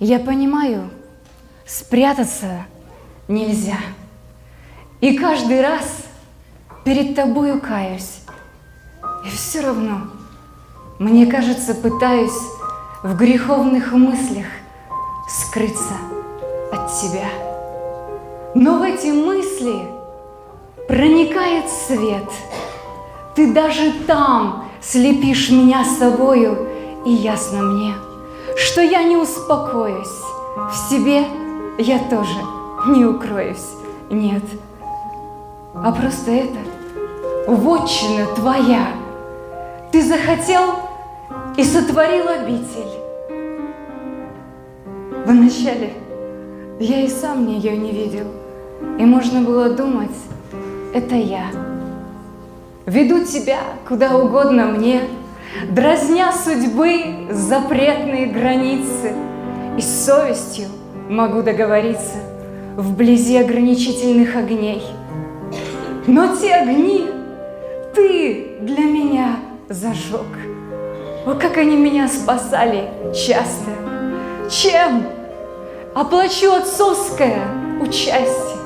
Я понимаю, спрятаться нельзя. И каждый раз перед тобою каюсь. И все равно, мне кажется, пытаюсь в греховных мыслях скрыться от тебя. Но в эти мысли проникает свет. Ты даже там слепишь меня собою, и ясно мне, что я не успокоюсь. В себе я тоже не укроюсь, нет. А просто это вотчина твоя. Ты захотел и сотворил обитель. Вначале я и сам ее не видел, и можно было думать, это я. Веду тебя куда угодно мне, Дразня судьбы запретные границы, И совестью могу договориться Вблизи ограничительных огней. Но те огни ты для меня зажег. О, как они меня спасали часто! Чем? Оплачу отцовское участие.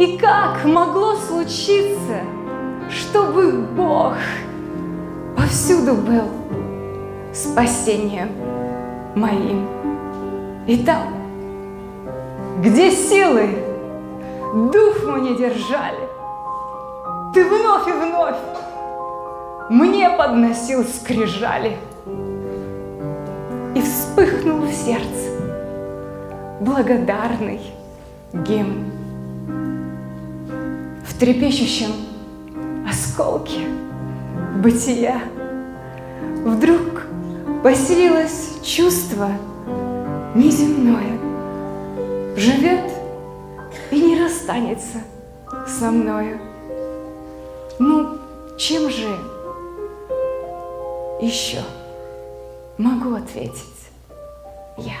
И как могло случиться, чтобы Бог повсюду был спасением моим? И там, где силы дух мне держали, ты вновь и вновь мне подносил скрижали. И вспыхнул в сердце благодарный гимн. В трепещущем осколке бытия вдруг поселилось чувство неземное. Живет и не расстанется со мною. Ну, чем же еще могу ответить я?